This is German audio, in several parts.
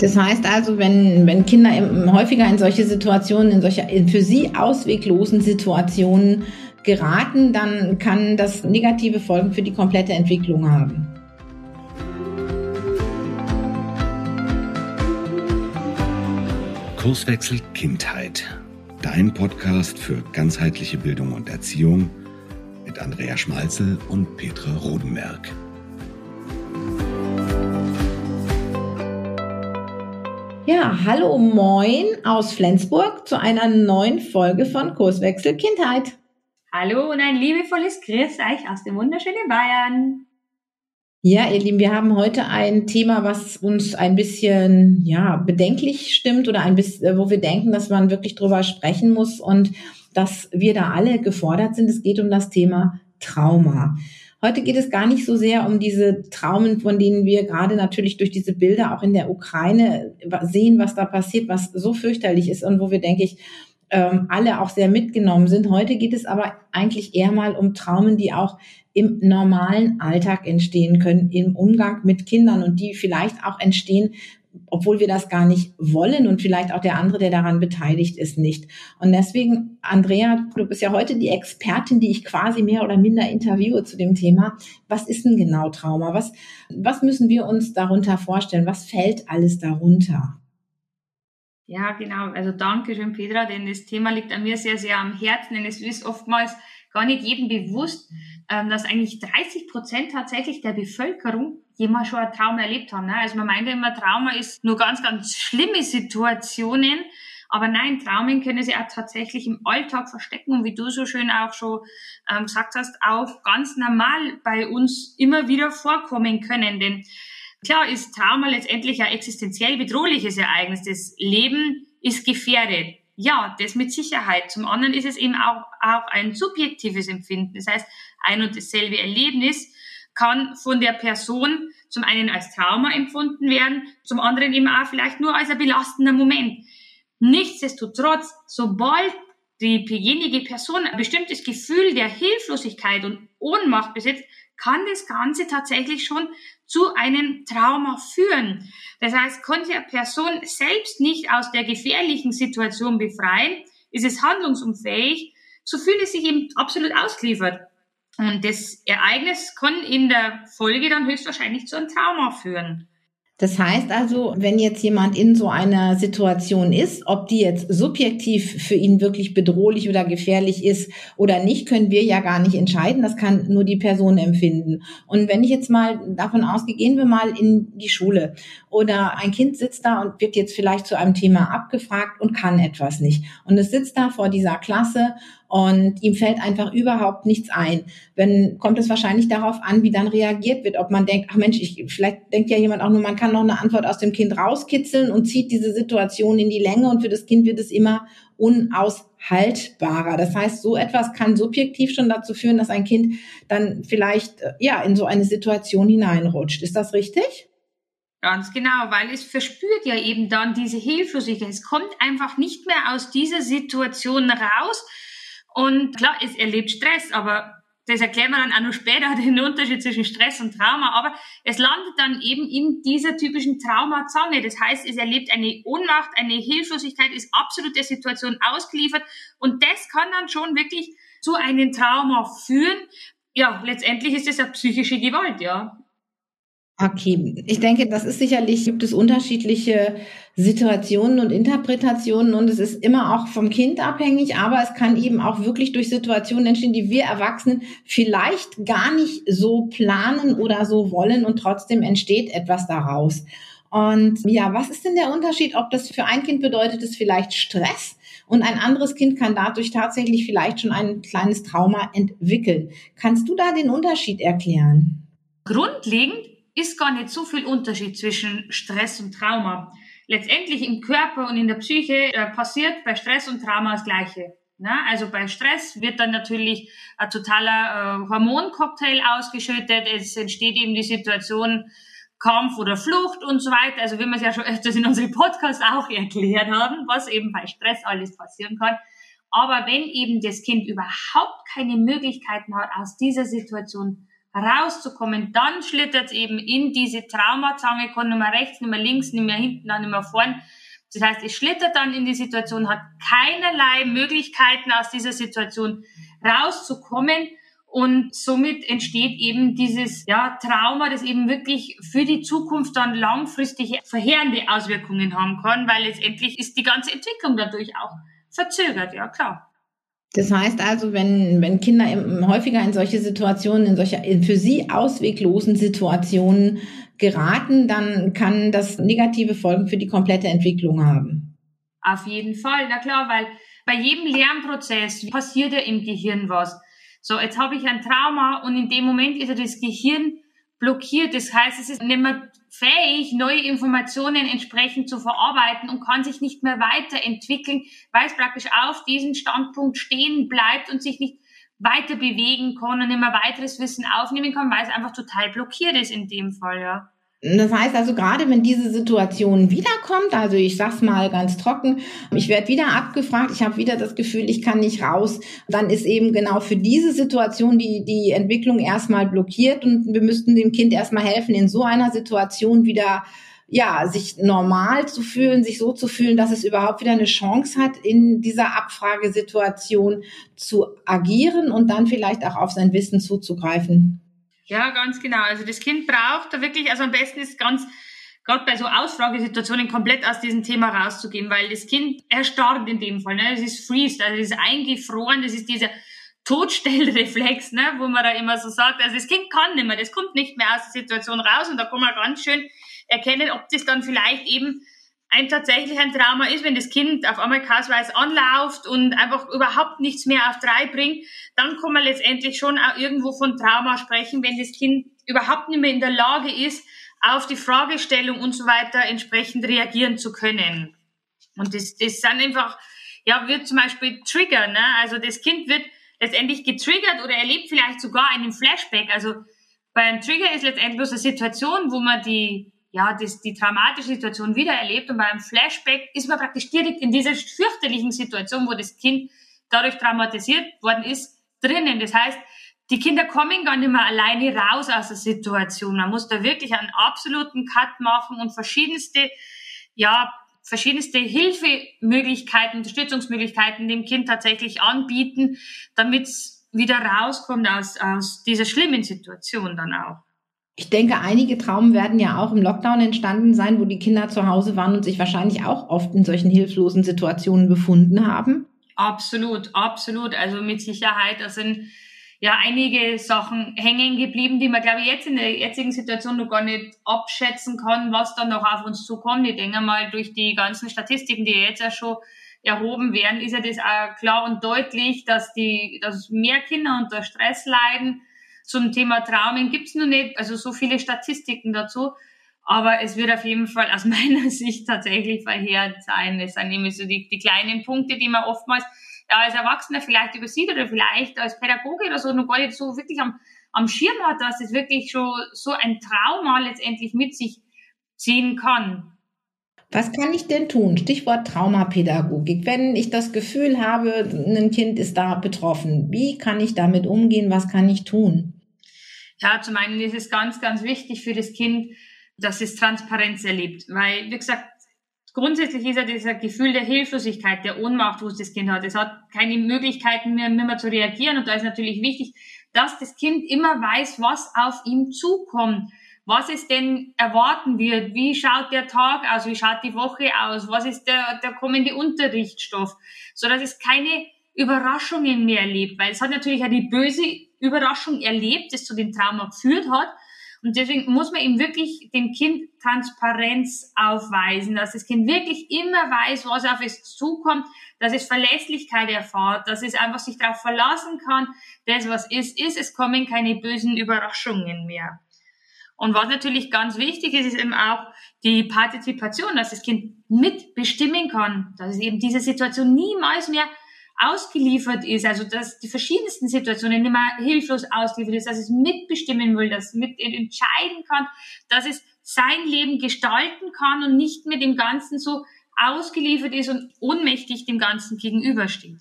Das heißt also, wenn, wenn Kinder häufiger in solche Situationen, in solche für sie ausweglosen Situationen geraten, dann kann das negative Folgen für die komplette Entwicklung haben. Kurswechsel Kindheit. Dein Podcast für ganzheitliche Bildung und Erziehung mit Andrea Schmalzel und Petra Rodenberg. Ja, hallo, moin aus Flensburg zu einer neuen Folge von Kurswechsel Kindheit. Hallo und ein liebevolles Grüß euch aus dem wunderschönen Bayern. Ja, ihr Lieben, wir haben heute ein Thema, was uns ein bisschen, ja, bedenklich stimmt oder ein bisschen, wo wir denken, dass man wirklich drüber sprechen muss und dass wir da alle gefordert sind. Es geht um das Thema Trauma. Heute geht es gar nicht so sehr um diese Traumen, von denen wir gerade natürlich durch diese Bilder auch in der Ukraine sehen, was da passiert, was so fürchterlich ist und wo wir, denke ich, ähm, alle auch sehr mitgenommen sind. Heute geht es aber eigentlich eher mal um Traumen, die auch im normalen Alltag entstehen können, im Umgang mit Kindern und die vielleicht auch entstehen, obwohl wir das gar nicht wollen und vielleicht auch der andere, der daran beteiligt ist, nicht. Und deswegen, Andrea, du bist ja heute die Expertin, die ich quasi mehr oder minder interviewe zu dem Thema. Was ist denn genau Trauma? Was, was müssen wir uns darunter vorstellen? Was fällt alles darunter? Ja, genau. Also danke schön, Petra, denn das Thema liegt an mir sehr, sehr am Herzen, denn es ist oftmals gar nicht jedem bewusst, ähm, dass eigentlich 30 Prozent tatsächlich der Bevölkerung jemals schon ein Trauma erlebt haben. Ne? Also man meint immer, Trauma ist nur ganz, ganz schlimme Situationen. Aber nein, Traumen können sie auch tatsächlich im Alltag verstecken und wie du so schön auch schon ähm, gesagt hast, auch ganz normal bei uns immer wieder vorkommen können. Denn klar ist Trauma letztendlich ein existenziell bedrohliches Ereignis. Das Leben ist gefährdet. Ja, das mit Sicherheit. Zum anderen ist es eben auch, auch ein subjektives Empfinden. Das heißt, ein und dasselbe Erlebnis kann von der Person zum einen als Trauma empfunden werden, zum anderen eben auch vielleicht nur als ein belastender Moment. Nichtsdestotrotz, sobald diejenige Person ein bestimmtes Gefühl der Hilflosigkeit und Ohnmacht besitzt, kann das Ganze tatsächlich schon zu einem Trauma führen. Das heißt, konnte eine Person selbst nicht aus der gefährlichen Situation befreien, ist es handlungsunfähig, so fühlt es sich eben absolut ausgeliefert. Und das Ereignis kann in der Folge dann höchstwahrscheinlich zu einem Trauma führen. Das heißt also, wenn jetzt jemand in so einer Situation ist, ob die jetzt subjektiv für ihn wirklich bedrohlich oder gefährlich ist oder nicht, können wir ja gar nicht entscheiden. Das kann nur die Person empfinden. Und wenn ich jetzt mal davon ausgehe, gehen wir mal in die Schule oder ein Kind sitzt da und wird jetzt vielleicht zu einem Thema abgefragt und kann etwas nicht. Und es sitzt da vor dieser Klasse und ihm fällt einfach überhaupt nichts ein. Wenn kommt es wahrscheinlich darauf an, wie dann reagiert wird, ob man denkt, ach Mensch, ich, vielleicht denkt ja jemand auch nur, man kann noch eine Antwort aus dem Kind rauskitzeln und zieht diese Situation in die Länge und für das Kind wird es immer unaushaltbarer. Das heißt, so etwas kann subjektiv schon dazu führen, dass ein Kind dann vielleicht äh, ja in so eine Situation hineinrutscht. Ist das richtig? Ganz genau, weil es verspürt ja eben dann diese Hilflosigkeit. Es kommt einfach nicht mehr aus dieser Situation raus, und klar, es erlebt Stress, aber das erklären wir dann auch noch später, den Unterschied zwischen Stress und Trauma, aber es landet dann eben in dieser typischen Traumazange. Das heißt, es erlebt eine Ohnmacht, eine Hilflosigkeit, ist absolut der Situation ausgeliefert und das kann dann schon wirklich zu einem Trauma führen. Ja, letztendlich ist es ja psychische Gewalt, ja. Okay, ich denke, das ist sicherlich, gibt es unterschiedliche Situationen und Interpretationen und es ist immer auch vom Kind abhängig, aber es kann eben auch wirklich durch Situationen entstehen, die wir Erwachsenen vielleicht gar nicht so planen oder so wollen und trotzdem entsteht etwas daraus. Und ja, was ist denn der Unterschied, ob das für ein Kind bedeutet es vielleicht Stress und ein anderes Kind kann dadurch tatsächlich vielleicht schon ein kleines Trauma entwickeln? Kannst du da den Unterschied erklären? Grundlegend ist gar nicht so viel Unterschied zwischen Stress und Trauma. Letztendlich im Körper und in der Psyche äh, passiert bei Stress und Trauma das Gleiche. Ne? Also bei Stress wird dann natürlich ein totaler äh, Hormoncocktail ausgeschüttet. Es entsteht eben die Situation Kampf oder Flucht und so weiter. Also wie wir es ja schon öfters in unserem Podcast auch erklärt haben, was eben bei Stress alles passieren kann. Aber wenn eben das Kind überhaupt keine Möglichkeiten hat, aus dieser Situation rauszukommen, dann schlittert eben in diese Traumazange, kann nicht mehr rechts, nicht mehr links, nicht mehr hinten, nicht mehr vorn. Das heißt, es schlittert dann in die Situation, hat keinerlei Möglichkeiten aus dieser Situation rauszukommen und somit entsteht eben dieses ja, Trauma, das eben wirklich für die Zukunft dann langfristige verheerende Auswirkungen haben kann, weil letztendlich ist die ganze Entwicklung dadurch auch verzögert, ja klar. Das heißt also, wenn, wenn Kinder häufiger in solche Situationen, in solche für sie ausweglosen Situationen geraten, dann kann das negative Folgen für die komplette Entwicklung haben. Auf jeden Fall, na klar, weil bei jedem Lernprozess passiert ja im Gehirn was. So, jetzt habe ich ein Trauma und in dem Moment ist ja das Gehirn blockiert. Das heißt, es ist nicht mehr fähig, neue Informationen entsprechend zu verarbeiten und kann sich nicht mehr weiterentwickeln, weil es praktisch auf diesem Standpunkt stehen bleibt und sich nicht weiter bewegen kann und immer weiteres Wissen aufnehmen kann, weil es einfach total blockiert ist in dem Fall, ja. Das heißt also, gerade wenn diese Situation wiederkommt, also ich sag's mal ganz trocken, ich werde wieder abgefragt, ich habe wieder das Gefühl, ich kann nicht raus, dann ist eben genau für diese Situation die, die Entwicklung erstmal blockiert und wir müssten dem Kind erstmal helfen, in so einer Situation wieder ja, sich normal zu fühlen, sich so zu fühlen, dass es überhaupt wieder eine Chance hat, in dieser Abfragesituation zu agieren und dann vielleicht auch auf sein Wissen zuzugreifen. Ja, ganz genau. Also das Kind braucht da wirklich, also am besten ist ganz, gerade bei so Ausfragesituationen komplett aus diesem Thema rauszugehen, weil das Kind erstarrt in dem Fall. Ne? Das ist freezed, also das ist eingefroren, das ist dieser Todstellreflex, ne? wo man da immer so sagt, also das Kind kann nicht mehr, das kommt nicht mehr aus der Situation raus und da kann man ganz schön erkennen, ob das dann vielleicht eben ein tatsächlich ein Trauma ist, wenn das Kind auf einmal kausweise anläuft und einfach überhaupt nichts mehr auf drei bringt, dann kann man letztendlich schon auch irgendwo von Trauma sprechen, wenn das Kind überhaupt nicht mehr in der Lage ist, auf die Fragestellung und so weiter entsprechend reagieren zu können. Und das, das sind einfach, ja, wird zum Beispiel Trigger, ne? Also das Kind wird letztendlich getriggert oder erlebt vielleicht sogar einen Flashback. Also bei einem Trigger ist letztendlich bloß eine Situation, wo man die ja, das, die dramatische Situation wieder erlebt und beim Flashback ist man praktisch direkt in dieser fürchterlichen Situation, wo das Kind dadurch traumatisiert worden ist, drinnen. Das heißt, die Kinder kommen gar nicht mehr alleine raus aus der Situation. Man muss da wirklich einen absoluten Cut machen und verschiedenste, ja, verschiedenste Hilfemöglichkeiten, Unterstützungsmöglichkeiten dem Kind tatsächlich anbieten, damit es wieder rauskommt aus, aus dieser schlimmen Situation dann auch. Ich denke, einige Traumen werden ja auch im Lockdown entstanden sein, wo die Kinder zu Hause waren und sich wahrscheinlich auch oft in solchen hilflosen Situationen befunden haben. Absolut, absolut. Also mit Sicherheit, da sind ja einige Sachen hängen geblieben, die man, glaube ich, jetzt in der jetzigen Situation noch gar nicht abschätzen kann, was dann noch auf uns zukommt. Ich denke mal, durch die ganzen Statistiken, die jetzt ja schon erhoben werden, ist ja das auch klar und deutlich, dass die, dass mehr Kinder unter Stress leiden, zum Thema Traumen gibt's noch nicht, also so viele Statistiken dazu. Aber es wird auf jeden Fall aus meiner Sicht tatsächlich verheerend sein. Es sind nämlich so die, die kleinen Punkte, die man oftmals ja, als Erwachsener vielleicht übersieht oder vielleicht als Pädagoge oder so noch gar nicht so wirklich am, am Schirm hat, dass es wirklich schon so ein Trauma letztendlich mit sich ziehen kann. Was kann ich denn tun? Stichwort Traumapädagogik. Wenn ich das Gefühl habe, ein Kind ist da betroffen, wie kann ich damit umgehen? Was kann ich tun? Ja, zum einen ist es ganz, ganz wichtig für das Kind, dass es Transparenz erlebt. Weil, wie gesagt, grundsätzlich ist ja dieser Gefühl der Hilflosigkeit, der Ohnmacht, wo es das Kind hat. Es hat keine Möglichkeiten mehr, mehr zu reagieren. Und da ist natürlich wichtig, dass das Kind immer weiß, was auf ihm zukommt, was es denn erwarten wird, wie schaut der Tag aus, wie schaut die Woche aus, was ist der, der kommende Unterrichtsstoff, so dass es keine Überraschungen mehr erlebt, weil es hat natürlich auch die böse Überraschung erlebt, das zu dem Trauma geführt hat. Und deswegen muss man ihm wirklich dem Kind Transparenz aufweisen, dass das Kind wirklich immer weiß, was auf es zukommt, dass es Verlässlichkeit erfahrt, dass es einfach sich darauf verlassen kann, das was ist, ist, es kommen keine bösen Überraschungen mehr. Und was natürlich ganz wichtig ist, ist eben auch die Partizipation, dass das Kind mitbestimmen kann, dass es eben diese Situation niemals mehr ausgeliefert ist, also dass die verschiedensten Situationen nicht mehr hilflos ausgeliefert ist, dass es mitbestimmen will, dass es mit entscheiden kann, dass es sein Leben gestalten kann und nicht mehr dem Ganzen so ausgeliefert ist und ohnmächtig dem Ganzen gegenübersteht.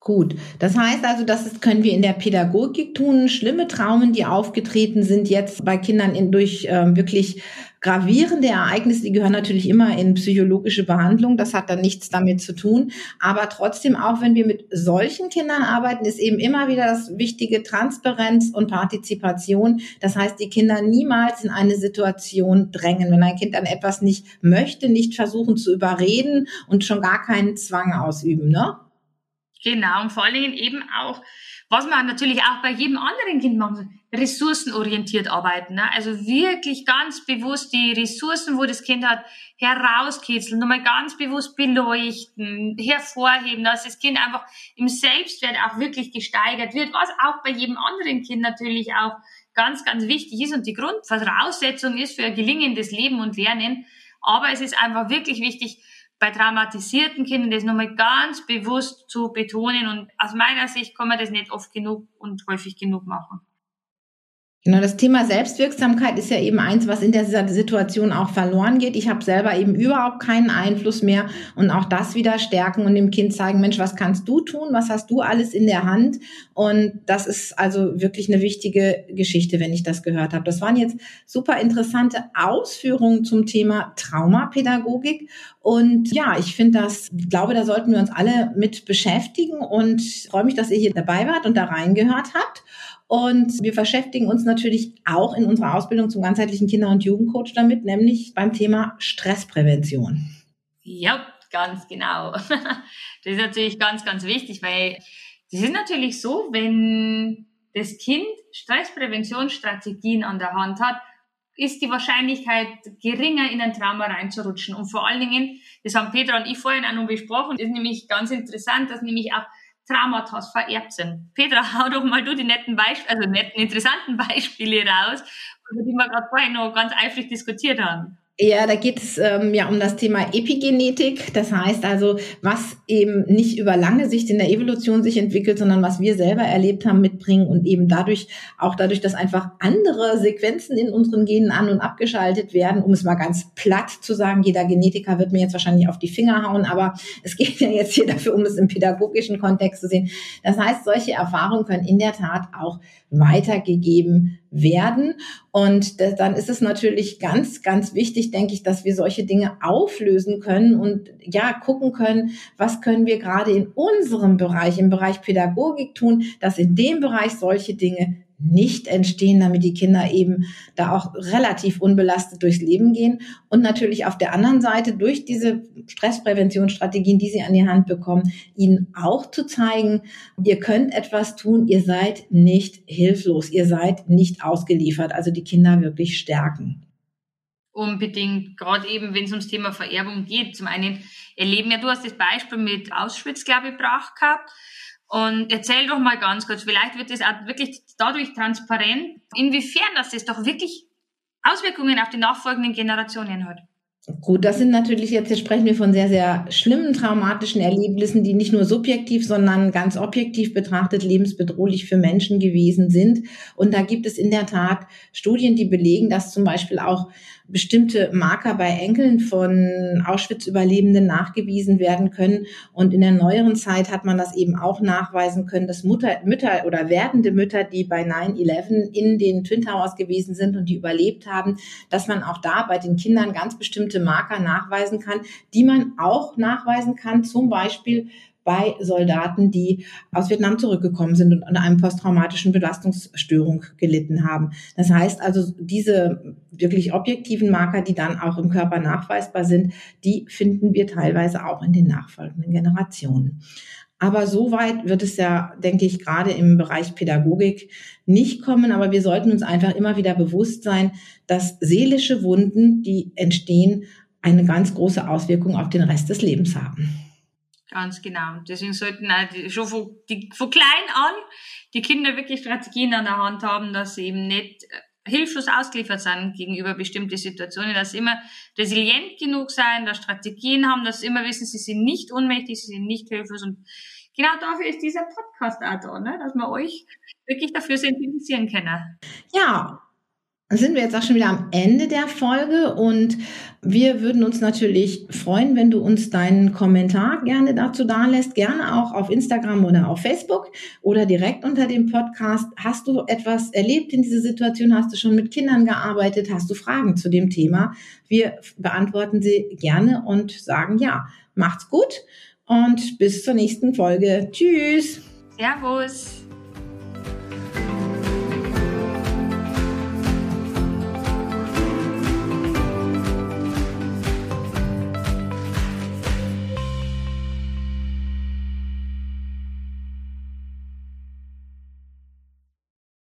Gut, das heißt also, das können wir in der Pädagogik tun. Schlimme Traumen, die aufgetreten sind jetzt bei Kindern in, durch ähm, wirklich gravierende Ereignisse, die gehören natürlich immer in psychologische Behandlung. Das hat dann nichts damit zu tun. Aber trotzdem, auch wenn wir mit solchen Kindern arbeiten, ist eben immer wieder das wichtige Transparenz und Partizipation. Das heißt, die Kinder niemals in eine Situation drängen. Wenn ein Kind dann etwas nicht möchte, nicht versuchen zu überreden und schon gar keinen Zwang ausüben, ne? Genau, und vor allen Dingen eben auch, was man natürlich auch bei jedem anderen Kind machen ressourcenorientiert arbeiten. Ne? Also wirklich ganz bewusst die Ressourcen, wo das Kind hat, herauskitzeln, nochmal ganz bewusst beleuchten, hervorheben, dass das Kind einfach im Selbstwert auch wirklich gesteigert wird, was auch bei jedem anderen Kind natürlich auch ganz, ganz wichtig ist und die Grundvoraussetzung ist für ein gelingendes Leben und Lernen. Aber es ist einfach wirklich wichtig, bei traumatisierten Kindern das nochmal ganz bewusst zu betonen. Und aus meiner Sicht kann man das nicht oft genug und häufig genug machen. Genau, das Thema Selbstwirksamkeit ist ja eben eins, was in dieser Situation auch verloren geht. Ich habe selber eben überhaupt keinen Einfluss mehr und auch das wieder stärken und dem Kind zeigen, Mensch, was kannst du tun? Was hast du alles in der Hand? Und das ist also wirklich eine wichtige Geschichte, wenn ich das gehört habe. Das waren jetzt super interessante Ausführungen zum Thema Traumapädagogik. Und ja, ich finde das, ich glaube, da sollten wir uns alle mit beschäftigen und freue mich, dass ihr hier dabei wart und da reingehört habt. Und wir beschäftigen uns natürlich auch in unserer Ausbildung zum ganzheitlichen Kinder- und Jugendcoach damit, nämlich beim Thema Stressprävention. Ja, ganz genau. Das ist natürlich ganz, ganz wichtig, weil das ist natürlich so, wenn das Kind Stresspräventionsstrategien an der Hand hat, ist die Wahrscheinlichkeit geringer, in ein Trauma reinzurutschen. Und vor allen Dingen, das haben Petra und ich vorhin auch noch besprochen, ist nämlich ganz interessant, dass nämlich auch Traumata vererbt sind. Petra, hau doch mal du die netten Beispiele, also netten, interessanten Beispiele raus, über die wir gerade vorhin noch ganz eifrig diskutiert haben. Ja, da geht es ähm, ja um das Thema Epigenetik. Das heißt also, was eben nicht über lange Sicht in der Evolution sich entwickelt, sondern was wir selber erlebt haben, mitbringen und eben dadurch, auch dadurch, dass einfach andere Sequenzen in unseren Genen an- und abgeschaltet werden, um es mal ganz platt zu sagen, jeder Genetiker wird mir jetzt wahrscheinlich auf die Finger hauen, aber es geht ja jetzt hier dafür, um es im pädagogischen Kontext zu sehen. Das heißt, solche Erfahrungen können in der Tat auch weitergegeben werden. Und das, dann ist es natürlich ganz, ganz wichtig, denke ich, dass wir solche Dinge auflösen können und ja, gucken können, was können wir gerade in unserem Bereich, im Bereich Pädagogik tun, dass in dem Bereich solche Dinge nicht entstehen, damit die Kinder eben da auch relativ unbelastet durchs Leben gehen. Und natürlich auf der anderen Seite durch diese Stresspräventionsstrategien, die sie an die Hand bekommen, ihnen auch zu zeigen, ihr könnt etwas tun, ihr seid nicht hilflos, ihr seid nicht ausgeliefert. Also die Kinder wirklich stärken. Unbedingt, gerade eben, wenn es ums Thema Vererbung geht. Zum einen erleben ja, du hast das Beispiel mit Auschwitz, glaube ich, gebracht gehabt und erzähl doch mal ganz kurz, vielleicht wird es auch wirklich dadurch transparent, inwiefern das das doch wirklich Auswirkungen auf die nachfolgenden Generationen hat. Gut, das sind natürlich jetzt, jetzt sprechen wir von sehr, sehr schlimmen traumatischen Erlebnissen, die nicht nur subjektiv, sondern ganz objektiv betrachtet lebensbedrohlich für Menschen gewesen sind. Und da gibt es in der Tat Studien, die belegen, dass zum Beispiel auch bestimmte Marker bei Enkeln von Auschwitz-Überlebenden nachgewiesen werden können. Und in der neueren Zeit hat man das eben auch nachweisen können, dass Mutter, Mütter oder werdende Mütter, die bei 9-11 in den Twin Towers gewesen sind und die überlebt haben, dass man auch da bei den Kindern ganz bestimmte Marker nachweisen kann, die man auch nachweisen kann, zum Beispiel bei Soldaten, die aus Vietnam zurückgekommen sind und an einem posttraumatischen Belastungsstörung gelitten haben. Das heißt also, diese wirklich objektiven Marker, die dann auch im Körper nachweisbar sind, die finden wir teilweise auch in den nachfolgenden Generationen. Aber so weit wird es ja, denke ich, gerade im Bereich Pädagogik nicht kommen. Aber wir sollten uns einfach immer wieder bewusst sein, dass seelische Wunden, die entstehen, eine ganz große Auswirkung auf den Rest des Lebens haben. Ganz genau. Deswegen sollten auch schon von, die, von klein an die Kinder wirklich Strategien an der Hand haben, dass sie eben nicht äh, hilflos ausgeliefert sind gegenüber bestimmten Situationen, dass sie immer resilient genug sein, dass Strategien haben, dass sie immer wissen, sie sind nicht ohnmächtig, sie sind nicht hilflos und genau dafür ist dieser Podcast auch da, ne? dass wir euch wirklich dafür sensibilisieren können. Ja, sind wir jetzt auch schon wieder am Ende der Folge und wir würden uns natürlich freuen, wenn du uns deinen Kommentar gerne dazu dalässt, gerne auch auf Instagram oder auf Facebook oder direkt unter dem Podcast. Hast du etwas erlebt in dieser Situation? Hast du schon mit Kindern gearbeitet? Hast du Fragen zu dem Thema? Wir beantworten sie gerne und sagen ja. Macht's gut und bis zur nächsten Folge. Tschüss. Servus.